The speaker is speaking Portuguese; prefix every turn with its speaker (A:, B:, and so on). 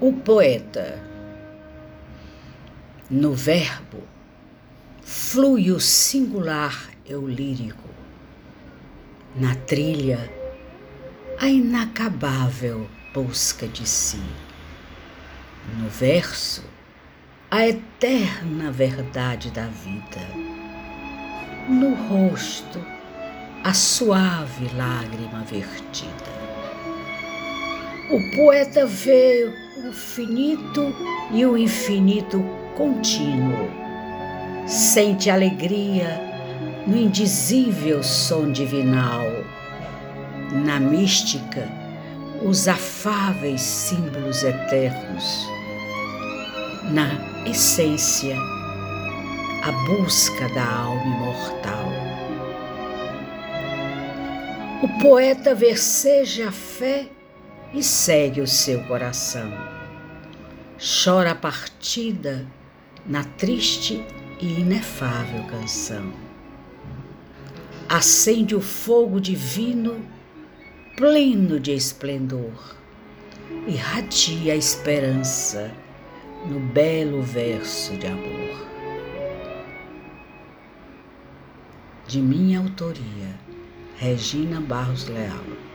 A: O poeta, no verbo, flui o singular eu lírico, na trilha, a inacabável busca de si, no verso, a eterna verdade da vida, no rosto, a suave lágrima vertida. O poeta vê o finito e o infinito contínuo. Sente alegria no indizível som divinal. Na mística, os afáveis símbolos eternos. Na essência, a busca da alma imortal. O poeta verseja a fé e segue o seu coração. Chora a partida na triste e inefável canção. Acende o fogo divino, pleno de esplendor, irradia a esperança no belo verso de amor. De minha autoria, Regina Barros Leal.